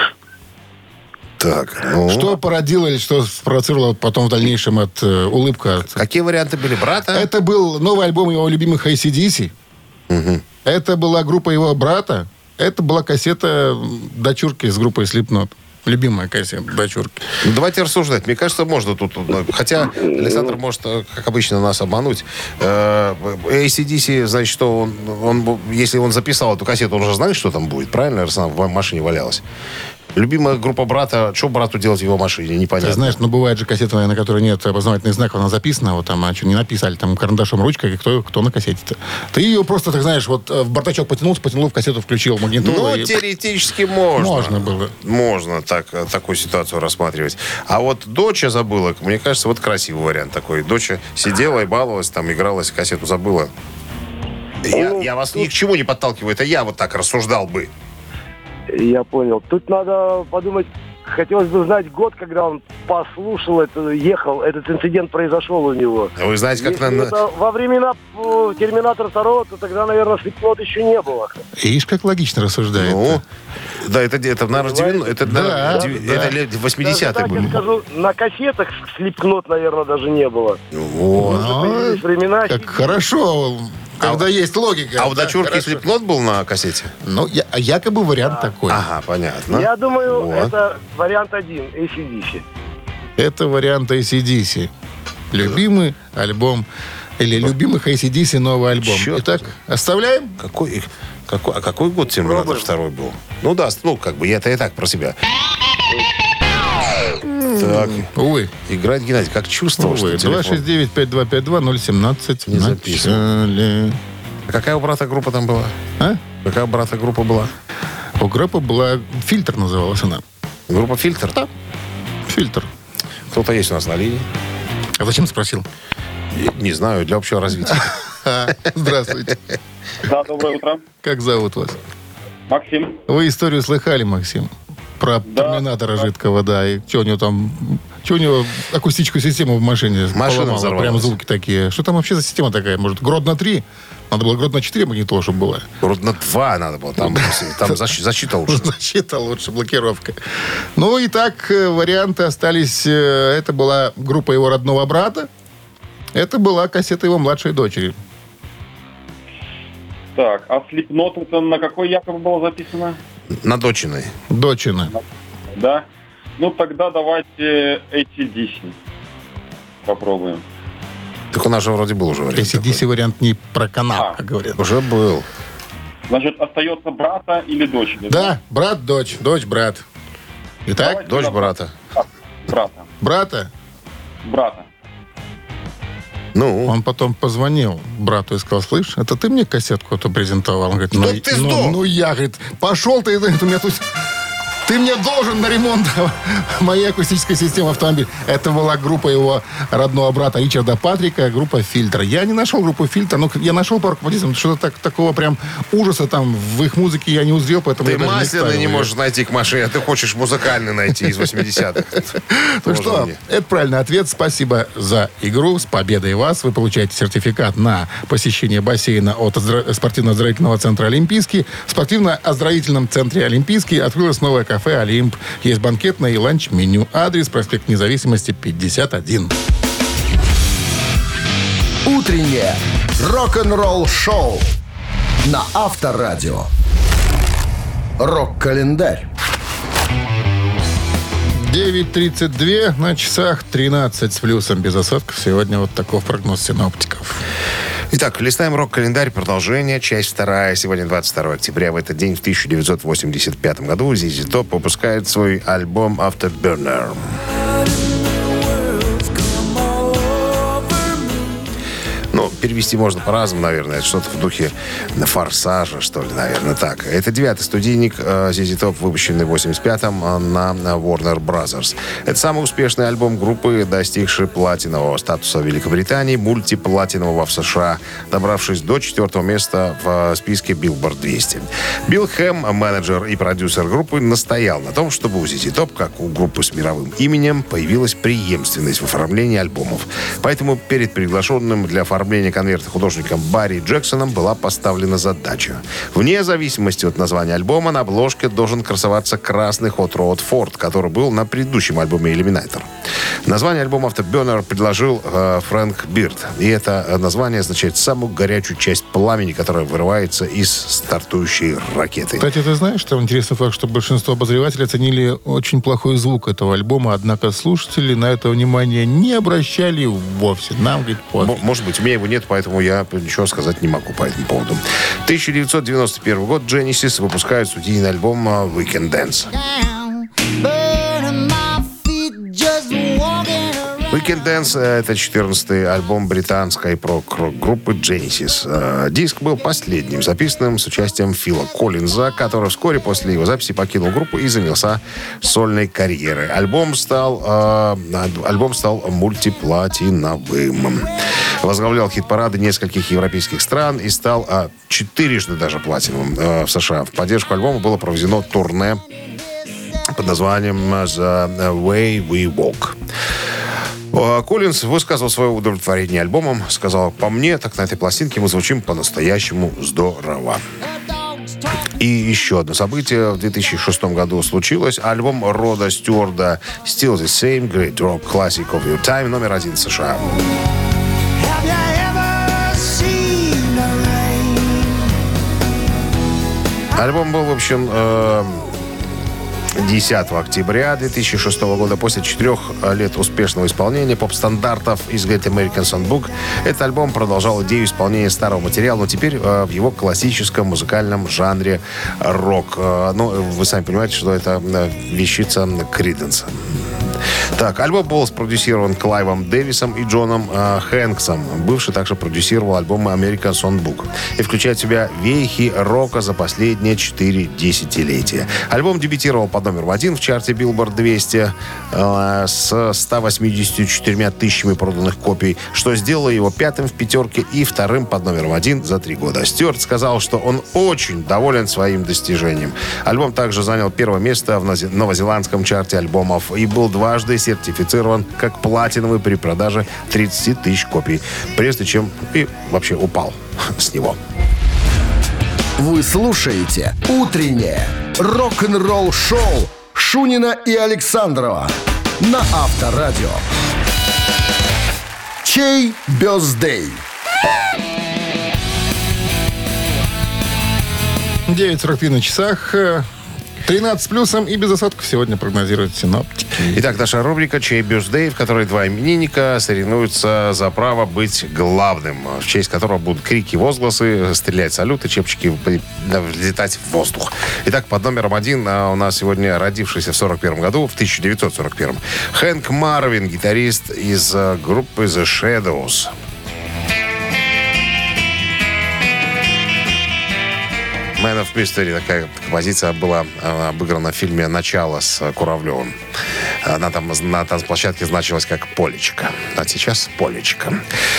Так, ну... Что породило или что спровоцировало потом в дальнейшем от э, улыбка? от- Какие варианты были? Брата? Это был новый альбом его любимых ACDC. Это была группа его брата. Это была кассета дочурки с группой Slipknot. Любимая кассета дочурки. Ну, давайте рассуждать. Мне кажется, можно тут... э, Хотя Александр может, э, как обычно, нас обмануть. Э, ACDC, значит, что он, он, если он записал эту кассету, он уже знает, что там будет, правильно? Она в машине валялась. Любимая группа брата, что брату делать в его машине, непонятно. Ты знаешь, ну бывает же кассета, на которой нет опознавательных знаков, она записана, вот там, а что не написали, там карандашом, ручкой, кто, кто на кассете-то. Ты ее просто, так знаешь, вот э, в бардачок потянулся, потянул в кассету, включил магнитолу. Ну, и- теоретически можно. Можно было. Можно так, э, такую ситуацию рассматривать. А вот доча забыла, мне кажется, вот красивый вариант такой. Доча сидела и баловалась, там игралась, кассету забыла. Я, я вас ни к чему не подталкиваю, это я вот так рассуждал бы. Я понял. Тут надо подумать, хотелось бы знать год, когда он послушал это, ехал, этот инцидент произошел у него. Вы знаете, как Если на... это во времена э, Терминатора 2, то тогда, наверное, Слепнот еще не было. Видишь, как логично рассуждает. Ну, да, это, это наверное, 90 это, Да, наверное, да, это лет Даже 80-е так я были. скажу, на кассетах Слепкнот, наверное, даже не было. Вот. Ну, времена. Как хорошо, когда есть логика. А у Да, дочурки хорошо. Слепнот был на кассете? Ну, я- якобы вариант такой. Ага, понятно. Я думаю, Вот. это вариант один, ACDC. Это вариант ACDC. Любимый альбом или любимых ACDC новый альбом. Чёрт. Итак, оставляем? Какой, какой, а какой год Терминатор второй был? Ну да, ну как бы я-то и так про себя. Так, Увы. играть Геннадий, как чувствовал, Увы. что телефон. 269-5252-017. Не записан. Начали. А какая у брата группа там была? А? Какая у брата группа была? У группы была «Фильтр» называлась она. Группа «Фильтр»? Да. «Фильтр». Кто-то есть у нас на линии? А зачем спросил? Не знаю, для общего развития. Здравствуйте. Да, доброе утро. Как зовут вас? Максим. Вы историю слыхали, Максим? Про терминатора жидкого, да. И что у него там... Что у него акустическую систему в машине Машина поломала? взорвалась. Прям звуки такие. Что там вообще за система такая? Может, Гродно 3? Надо было Гродно 4 магнитола, чтобы была. Родно два надо было. Там, там защ- защита лучше. Защита лучше, блокировка. Ну и так э, варианты остались. э, Это была группа его родного брата. Это была кассета его младшей дочери. Так, а Слепнот это на какой якобы было записано? На дочиной. Дочина. Да? Ну тогда давайте ACDC попробуем. Так у нас же вроде был уже вариант. ACDC вариант не про канал, А. как говорят. Уже был. Значит, остается брата или дочери? Да, брат, дочь, дочь, брат. Итак, Давайте. Дочь брата. Брата. брата, Брата. Ну, он потом позвонил брату и сказал, слышь, это ты мне кассетку эту презентовал? Он говорит, ну, ты ну, сдох! ну я, говорит, пошел ты, это у меня тут... Ты мне должен на ремонт моей акустической системы автомобиля. Это была группа его родного брата Ричарда Патрика, группа «Фильтр». Я не нашел группу «Фильтр», но я нашел пару композиций, что-то так, такого прям ужаса там в их музыке я не узрел, поэтому ты масляный не её. можешь найти к машине, а ты хочешь музыкальный найти из 80-х. Ну что, это правильный ответ. Спасибо за игру. С победой вас. Вы получаете сертификат на посещение бассейна от спортивно-оздоровительного центра «Олимпийский». В спортивно-оздоровительном центре «Олимпийский» открылось новое кафе «Олимп». Есть банкетное и ланч-меню. Адрес проспект Независимости, 51. Утреннее Рок-н-ролл шоу на Авторадио. Рок-календарь. 9.32 на часах 13 с плюсом без осадков. Сегодня вот такой прогноз синоптиков. Итак, листаем рок-календарь, продолжение, часть вторая. Сегодня 22 октября. В этот день, в 1985 году, ZZ Top выпускает свой альбом Afterburner. Ну, перевести можно по-разному, наверное. Что-то в духе форсажа, что ли, наверное, так. Это девятый студийник э, ZZ Top, выпущенный в 85-м э, на на Warner Brothers. Это самый успешный альбом группы, достигший платинового статуса в Великобритании, мультиплатинового в США, добравшись до четвертого места в э, списке Billboard 200. Билл Хэм, менеджер и продюсер группы, настоял на том, чтобы у ZZ Top, как у группы с мировым именем, появилась преемственность в оформлении альбомов. Поэтому перед приглашенным для оформления конверта художником Барри Джексоном была поставлена задача. Вне зависимости от названия альбома на обложке должен красоваться красный Hot Rod Ford, который был на предыдущем альбоме Eliminator. Название альбома Afterburner предложил э, Фрэнк Бирд. И это э, название означает самую горячую часть пламени, которая вырывается из стартующей ракеты. Кстати, ты знаешь, что интересный факт, что большинство обозревателей оценили очень плохой звук этого альбома, однако слушатели на это внимание не обращали вовсе. Нам, говорит, М- пофиг. Может быть, у меня его нет, поэтому я ничего сказать не могу по этому поводу. 1991 год Genesis выпускает студийный альбом э, Weekend Dance. Weekend Dance э, — это 14-й альбом британской прок-группы Genesis. Э, Диск был последним, записанным с участием Фила Коллинза, который вскоре после его записи покинул группу и занялся сольной карьерой. Альбом стал, э, альбом стал мультиплатиновым. Возглавлял хит-парады нескольких европейских стран и стал четырежды даже платиновым в США. В поддержку альбома было проведено турне под названием «The Way We Walk». А, Коллинз высказал свое удовлетворение альбомом. Сказал, по мне, так на этой пластинке мы звучим по-настоящему здорово. И еще одно событие в 2006 году случилось. Альбом Рода Стюарда «Still the Same Great Rock Classic of Your Time» номер один США. Альбом был, в общем, э, 10 октября 2006 года, после четырех лет успешного исполнения поп-стандартов из Great American Songbook, этот альбом продолжал идею исполнения старого материала, но теперь э, в его классическом музыкальном жанре рок. Э, ну, вы сами понимаете, что это э, вещица Криденса. Так, альбом был спродюсирован Клайвом Дэвисом и Джоном э, Хэнксом. Бывший также продюсировал альбомы American Songbook. И включает в себя вехи рока за последние четыре десятилетия. Альбом дебютировал под номером один в чарте Billboard 200 э, с 184 тысячами проданных копий, что сделало его пятым в пятерке и вторым под номером один за три года. Стюарт сказал, что он очень доволен своим достижением. Альбом также занял первое место в новозе- новозеландском чарте альбомов и был дважды сертифицирован как платиновый при продаже 30 тысяч копий, прежде чем и вообще упал с него. Вы слушаете «Утреннее рок-н-ролл-шоу» Шунина и Александрова на Авторадио. Чей бездей? 9.43 на часах. Э, 13 с плюсом и без осадков сегодня прогнозируют синоптики. Итак, наша рубрика «Чей бюстдей», в которой два именинника соревнуются за право быть главным, в честь которого будут крики, возгласы, стрелять салюты, чепчики взлетать в воздух. Итак, под номером один а, у нас сегодня родившийся в 41 году, в 1941 Хэнк Марвин, гитарист из а, группы The Shadows. Man of Mystery, такая композиция была э, обыграна в фильме «Начало» с э, Куравлевым. Она там на танцплощадке значилась как «Полечка». А сейчас «Полечка».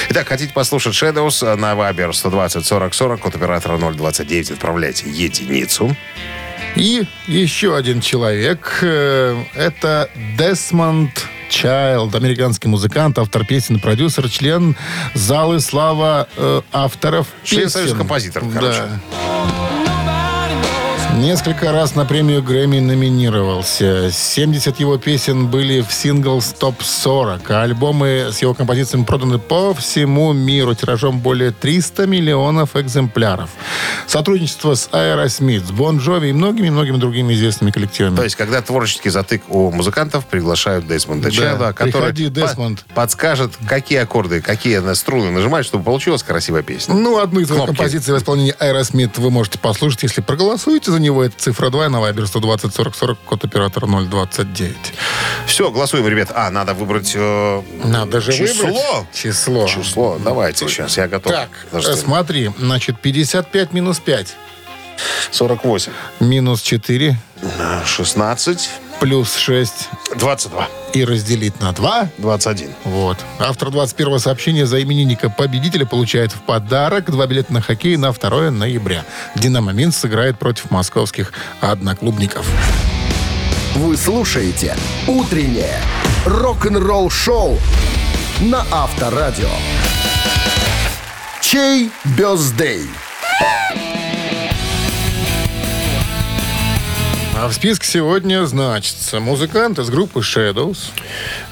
Итак, хотите послушать Shadows на Viber 120 40 40, код оператора 029, отправляйте единицу. И еще один человек. э, Это Десмонд Чайлд, американский музыкант, автор песен, продюсер, член залы слава э, авторов Член песен. Союза композиторов, короче. Да. Несколько раз на премию Грэмми номинировался. 70 его песен были в синглс топ-40, а альбомы с его композициями проданы по всему миру тиражом более 300 миллионов экземпляров. Сотрудничество с Aerosmith, с Бон Джови и многими-многими другими известными коллективами. То есть, когда творческий затык у музыкантов, приглашают Десмонда Да, Чайлда, который приходи, по- Десмонд. подскажет, какие аккорды, какие струны нажимать, чтобы получилась красивая песня. Ну, одну из композиций в исполнении Aerosmith вы можете послушать, если проголосуете за Это цифра 2 на Вайбер 120 40 40, код оператора 029. Все, голосуем, ребят. А, надо выбрать э, Надо же число. выбрать. Число. Число. Давайте сейчас, я готов. Так, Подожди. смотри, значит, 55 минус 5, 48. минус 4, э, 16. плюс 6 22. и разделить на 2. 21. Вот. Автор 21 сообщения за именинника победителя получает в подарок два билета на хоккей на 2 ноября. «Динамо Минск» сыграет против московских одноклубников. Вы слушаете «Утреннее рок-н-ролл-шоу» на Авторадио. Чей бездей? А в списке сегодня значится музыкант из группы Shadows.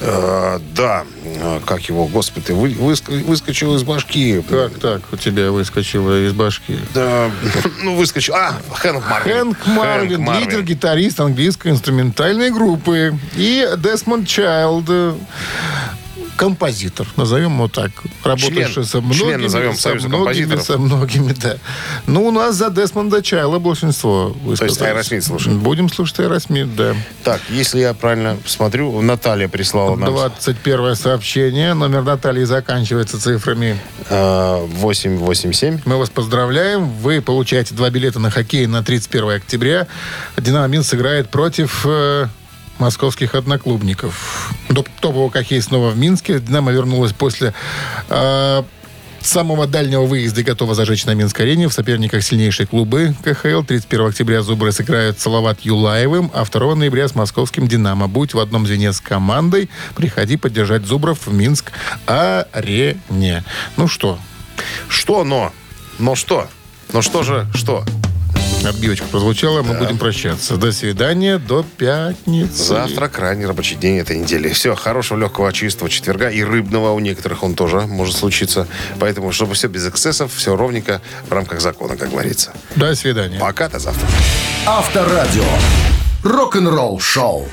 Э, да, Э, как его, господи, вы, выск- выскочил из башки. Как так у тебя выскочило из башки? Да, ну, выскочил. А, Хэнк Марвин. Хэнк Марвин, лидер, гитарист английской инструментальной группы. И Десмонд Чайлд, композитор, назовем его так, работавший Член. со Член многими, назовем со Союза многими, со многими, да. Ну, у нас за Десмонда Чайлда большинство высказалось. Aerosmith слушаем. Будем слушать Аэросмит, да. Так, если я правильно смотрю, Наталья прислала нам 21 сообщение. Номер Натальи заканчивается цифрами э, 887. Мы вас поздравляем. Вы получаете два билета на хоккей на 31 октября. «Динамо Минск» сыграет против э, московских одноклубников. Топ- Топовый хоккей снова в Минске. «Динамо» вернулась после э, самого дальнего выезда и готова зажечь на Минской арене. В соперниках сильнейшие клубы КХЛ. 31 октября «Зубры» сыграют Салават Юлаевым, а 2 ноября с московским «Динамо». Будь в одном звене с командой. Приходи поддержать «Зубров» в Минск-арене. Ну что, Что но? Но что? Но что же, что? Отбивочка прозвучала, мы будем прощаться. До свидания, до пятницы. Завтра крайний рабочий день этой недели. Все, хорошего, легкого, чистого четверга и рыбного у некоторых он тоже может случиться. Поэтому, чтобы все без эксцессов, все ровненько в рамках закона, как говорится. До свидания. Пока, до завтра. Авторадио. Рок-н-ролл шоу.